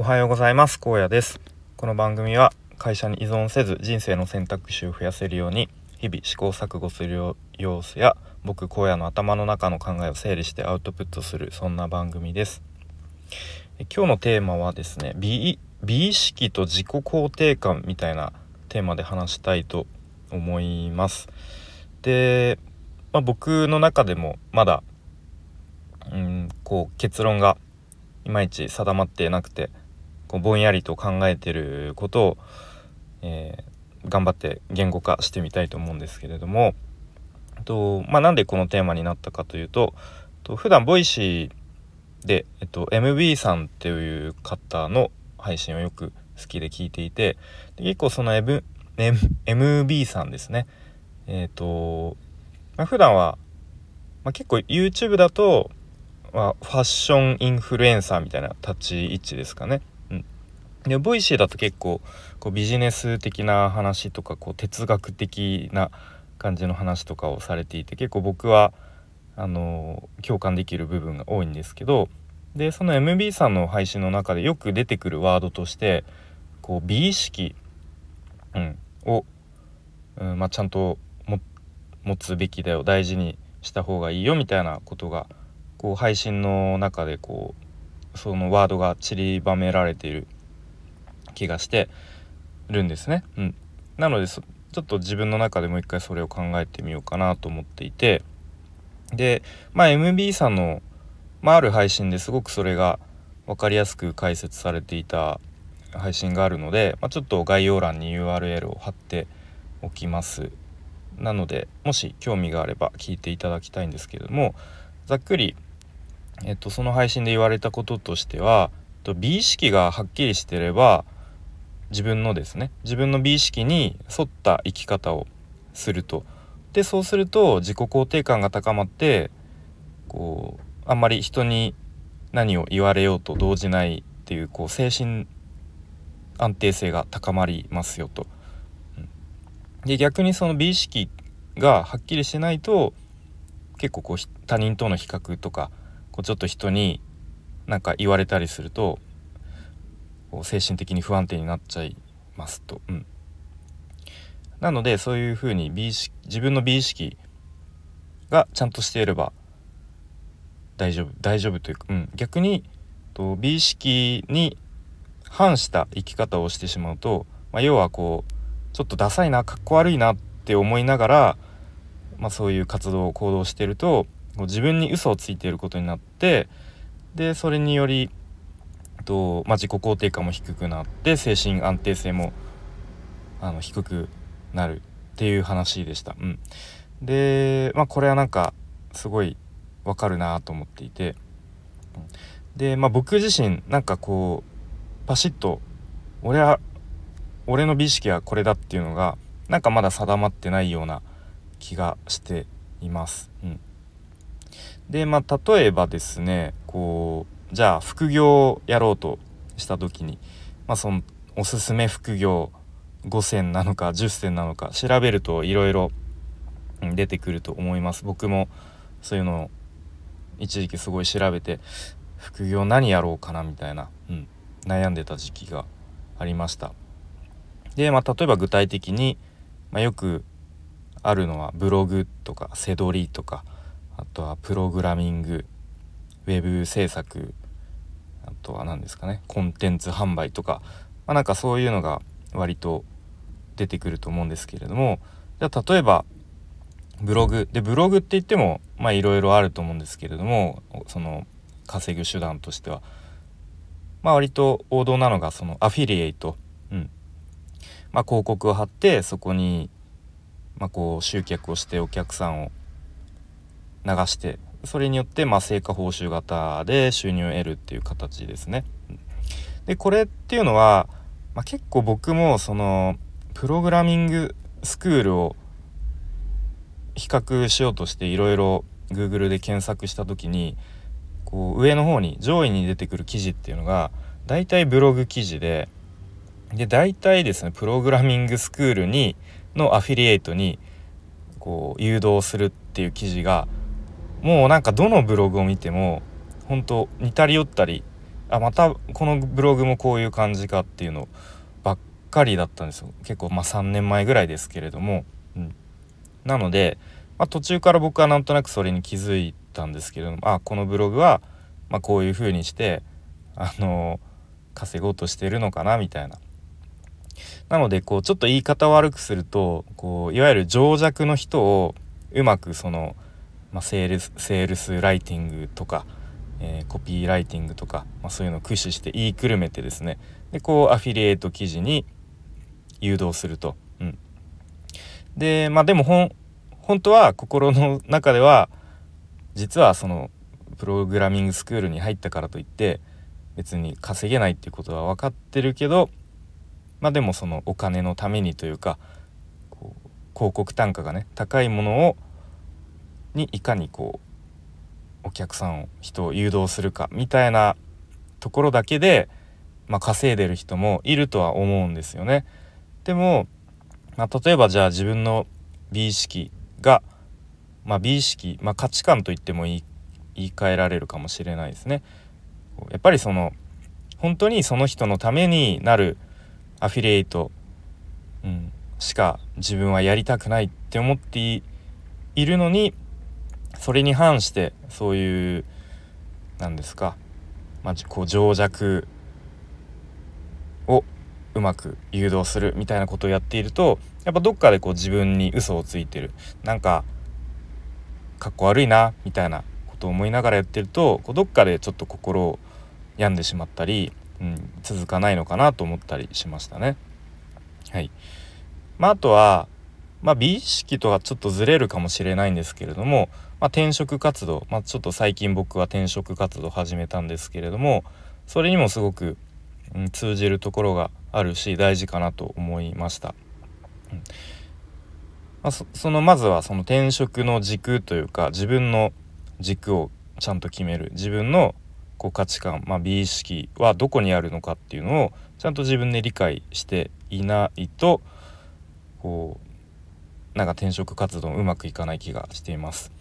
おはようございます。高野です。この番組は会社に依存せず人生の選択肢を増やせるように日々試行錯誤する様子や僕荒野の頭の中の考えを整理してアウトプットするそんな番組です。今日のテーマはですね美意識と自己肯定感みたいなテーマで話したいと思います。で、まあ、僕の中でもまだうんこう結論がいまいち定まってなくてこうぼんやりと考えてることを、えー、頑張って言語化してみたいと思うんですけれどもと、まあ、なんでこのテーマになったかというとと普段 Voicy で、えっと、MB さんっていう方の配信をよく好きで聞いていて結構その M M MB さんですね。えっ、ー、と、まあ、普段は、まあ、結構 YouTube だと、ファッションインフルエンサーみたいな立ち位置ですかね。でボイシーだと結構こうビジネス的な話とかこう哲学的な感じの話とかをされていて結構僕はあの共感できる部分が多いんですけどでその MB さんの配信の中でよく出てくるワードとしてこう美意識、うん、を、うんまあ、ちゃんと持つべきだよ大事にした方がいいよみたいなことがこう配信の中でこうそのワードが散りばめられている気がしてるんですね。うん、なのでちょっと自分の中でもう一回それを考えてみようかなと思っていて。でまあ MB さんの、まあ、ある配信ですごくそれが分かりやすく解説されていた配信があるので、まあ、ちょっと概要欄に URL を貼っておきます。なのでもし興味があれば聞いていただきたいんですけれどもざっくり、えっと、その配信で言われたこととしては美意識がはっきりしてれば自分のですね自分の美意識に沿った生き方をするとでそうすると自己肯定感が高まってこうあんまり人に何を言われようと動じないっていうこう精神安定性が高まりますよと。で逆にその美意識がはっきりしないと結構こう他人との比較とかこうちょっと人に何か言われたりするとこう精神的に不安定になっちゃいますと。うん、なのでそういうふうに美意識自分の美意識がちゃんとしていれば大丈夫大丈夫というか、うん、逆にと美意識に反した生き方をしてしまうと、まあ、要はこうちょっとダサいなかっこ悪いなって思いながら、まあ、そういう活動を行動してると自分に嘘をついていることになってでそれによりと、まあ、自己肯定感も低くなって精神安定性もあの低くなるっていう話でした。うん、で、まあ、これはなんかすごいわかるなと思っていてで、まあ、僕自身なんかこうパシッと俺は俺の美意識はこれだっていうのがなんかまだ定まってないような気がしています。うん、でまあ例えばですねこうじゃあ副業をやろうとした時に、まあ、そのおすすめ副業5選なのか10選なのか調べるといろいろ出てくると思います。僕もそういうのを一時期すごい調べて副業何やろうかなみたいな、うん、悩んでた時期がありました。で、まあ、例えば具体的に、まあ、よくあるのはブログとかセドリとかあとはプログラミングウェブ制作あとは何ですかねコンテンツ販売とか、まあ、なんかそういうのが割と出てくると思うんですけれども。じゃあ例えばブログ。でブログって言ってもまあいろいろあると思うんですけれどもその稼ぐ手段としては。まあ割と王道なのがそのアフィリエイト、うん。まあ、広告を貼ってそこにまあこう集客をしてお客さんを流してそれによってまあ成果報酬型で収入を得るっていう形ですね。でこれっていうのは、まあ、結構僕もそのプログラミングスクールを比較しようとしていろいろ Google で検索した時にこう上の方に上位に出てくる記事っていうのが大体ブログ記事でで大体ですねプログラミングスクールにのアフィリエイトにこう誘導するっていう記事がもうなんかどのブログを見ても本当似たり寄ったりあまたこのブログもこういう感じかっていうのばっかりだったんですよ。結構まあ3年前ぐらいですけれども、うん、なので、まあ、途中から僕はなんとなくそれに気づいたんですけれどもあこのブログはまあこういう風にしてあの稼ごうとしてるのかなみたいな。なのでこうちょっと言い方を悪くするとこういわゆる情弱の人をうまくその、まあ、セールスセールスライティングとかえー、コピーライティングとか、まあ、そういうのを駆使して言いくるめてですねでこうアフィリエイト記事に誘導すると。うん、でまあでも本当は心の中では実はそのプログラミングスクールに入ったからといって別に稼げないっていうことは分かってるけどまあでもそのお金のためにというかこう広告単価がね高いものをにいかにこうお客さんを人を誘導するかみたいなところだけで、まあ、稼いでる人もいるとは思うんですよね。でも、まあ、例えばじゃあ自分の美意識が、まあ、美意識、まあ、価値観と言っても言い言い換えられるかもしれないですね。やっぱりその本当にその人のためになるアフィリエイト、うん、しか自分はやりたくないって思っているのにそれに反してそういう何ですか、まあ、こう情弱をうまく誘導するみたいなことをやっているとやっぱどっかでこう自分に嘘をついてるなんかかっこ悪いなみたいなことを思いながらやってるとこうどっかでちょっと心を病んでしまったり、うん、続かないのかなと思ったりしましたね。はいまあ、あとは、まあ、美意識とはちょっとずれるかもしれないんですけれどもまあ、転職活動、まあ、ちょっと最近僕は転職活動始めたんですけれどもそれにもすごく、うん、通じるところがあるし大事かなと思いました。うんまあ、そのまずはその転職の軸というか自分の軸をちゃんと決める自分のこう価値観、まあ、美意識はどこにあるのかっていうのをちゃんと自分で理解していないとこうなんか転職活動うまくいかない気がしています。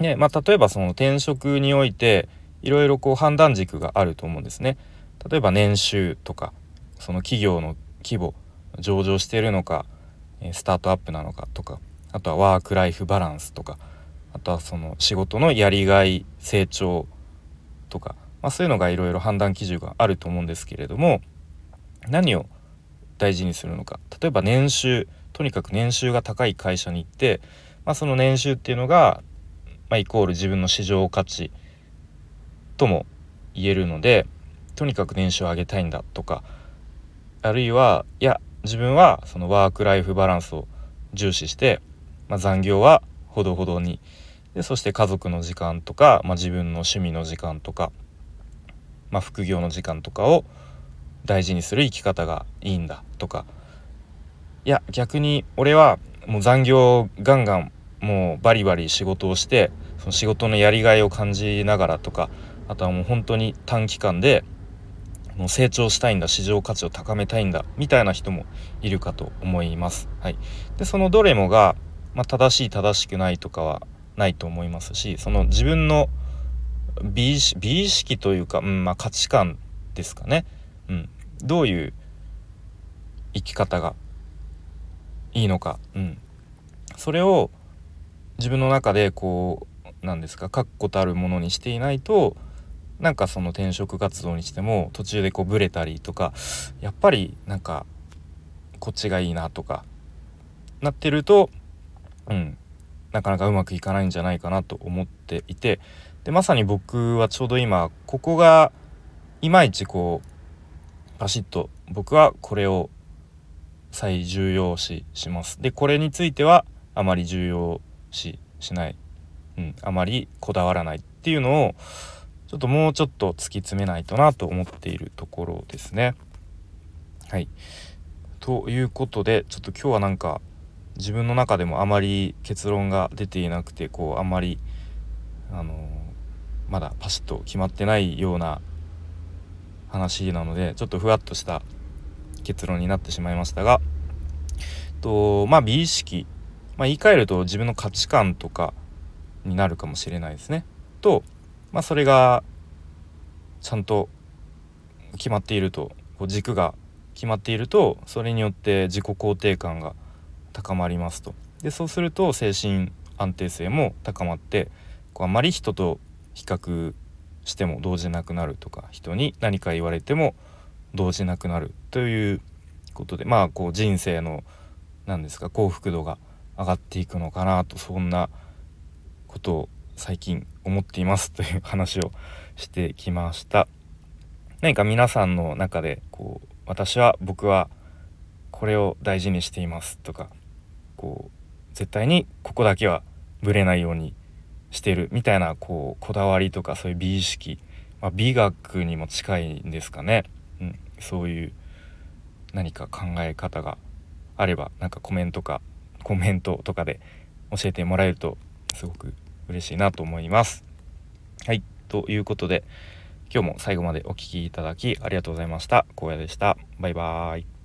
ねまあ、例えばその転職においていろいろこう判断軸があると思うんですね。例えば年収とかその企業の規模上場しているのかスタートアップなのかとかあとはワーク・ライフ・バランスとかあとはその仕事のやりがい成長とか、まあ、そういうのがいろいろ判断基準があると思うんですけれども何を大事にするのか例えば年収とにかく年収が高い会社に行って、まあ、その年収っていうのがまあ、イコール自分の市場価値とも言えるのでとにかく年収を上げたいんだとかあるいはいや自分はそのワーク・ライフ・バランスを重視して、まあ、残業はほどほどにでそして家族の時間とか、まあ、自分の趣味の時間とか、まあ、副業の時間とかを大事にする生き方がいいんだとかいや逆に俺はもう残業ガンガンもうバリバリ仕事をしてその仕事のやりがいを感じながらとかあとはもう本当に短期間でもう成長したいんだ市場価値を高めたいんだみたいな人もいるかと思います。はい、でそのどれもが、まあ、正しい正しくないとかはないと思いますしその自分の美意識というか、うんまあ、価値観ですかね、うん、どういう生き方がいいのか、うん、それを自分の中でこうなんですか確固たるものにしていないとなんかその転職活動にしても途中でこうブレたりとかやっぱりなんかこっちがいいなとかなってるとうんなかなかうまくいかないんじゃないかなと思っていてでまさに僕はちょうど今ここがいまいちこうバシッと僕はこれを最重要視します。でこれについてはあまり重要ししない、うん、あまりこだわらないっていうのをちょっともうちょっと突き詰めないとなと思っているところですね。はい。ということでちょっと今日はなんか自分の中でもあまり結論が出ていなくてこうあんまりあのー、まだパシッと決まってないような話なのでちょっとふわっとした結論になってしまいましたがとまあ美意識まあ、言い換えると自分の価値観とかになるかもしれないですね。と、まあ、それがちゃんと決まっているとこう軸が決まっているとそれによって自己肯定感が高まりますとでそうすると精神安定性も高まってこうあまり人と比較しても動じなくなるとか人に何か言われても動じなくなるということでまあこう人生の何ですか幸福度が上がっていくのかなとそんなことを最近思っていますという話をしてきました。何か皆さんの中でこう私は僕はこれを大事にしていますとかこう絶対にここだけはぶれないようにしてるみたいなこうこだわりとかそういう美意識、まあ、美学にも近いんですかね、うん、そういう何か考え方があればなんかコメントかコメントとかで教えてもらえるとすごく嬉しいなと思います。はいということで今日も最後までお聴きいただきありがとうございました。荒野でした。バイバーイ。